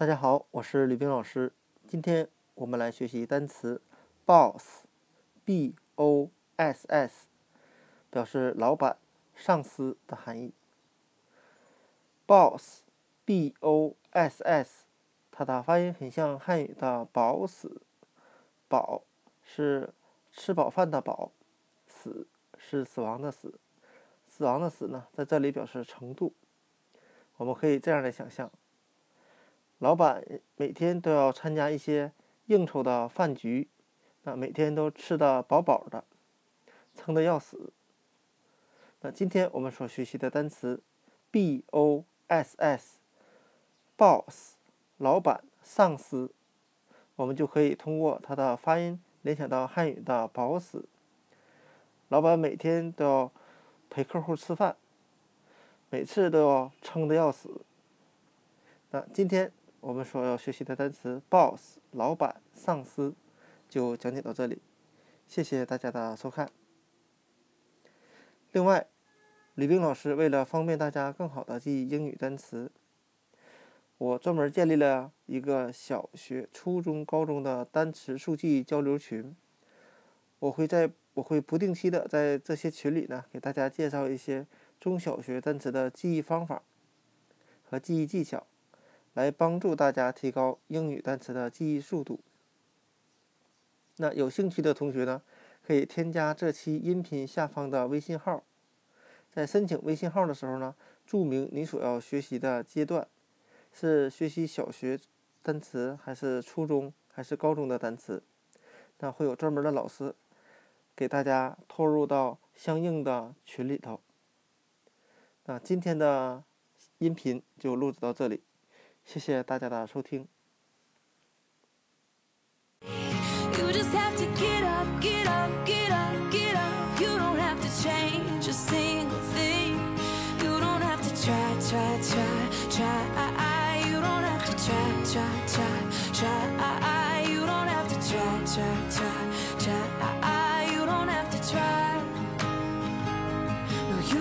大家好，我是吕冰老师。今天我们来学习单词 boss，b o s s，表示老板、上司的含义。boss，b o s s，它的发音很像汉语的“饱死”。饱是吃饱饭的饱，死是死亡的死。死亡的死呢，在这里表示程度。我们可以这样来想象。老板每天都要参加一些应酬的饭局，那每天都吃得饱饱的，撑得要死。那今天我们所学习的单词 b o s s，boss，老板、上司，我们就可以通过它的发音联想到汉语的“饱死”。老板每天都要陪客户吃饭，每次都要撑得要死。那今天。我们所要学习的单词 “boss”（ 老板、上司）就讲解到这里，谢谢大家的收看。另外，李冰老师为了方便大家更好的记忆英语单词，我专门建立了一个小学、初中、高中的单词速记交流群。我会在我会不定期的在这些群里呢，给大家介绍一些中小学单词的记忆方法和记忆技巧。来帮助大家提高英语单词的记忆速度。那有兴趣的同学呢，可以添加这期音频下方的微信号，在申请微信号的时候呢，注明你所要学习的阶段，是学习小学单词，还是初中，还是高中的单词，那会有专门的老师给大家拖入到相应的群里头。那今天的音频就录制到这里。谢谢大家的收听。You just have to get up, get up, get up, get up. You don't have to change a single thing. You don't have to try, try, try, try. You don't have to try, try, try, try. You don't have to try, try, try.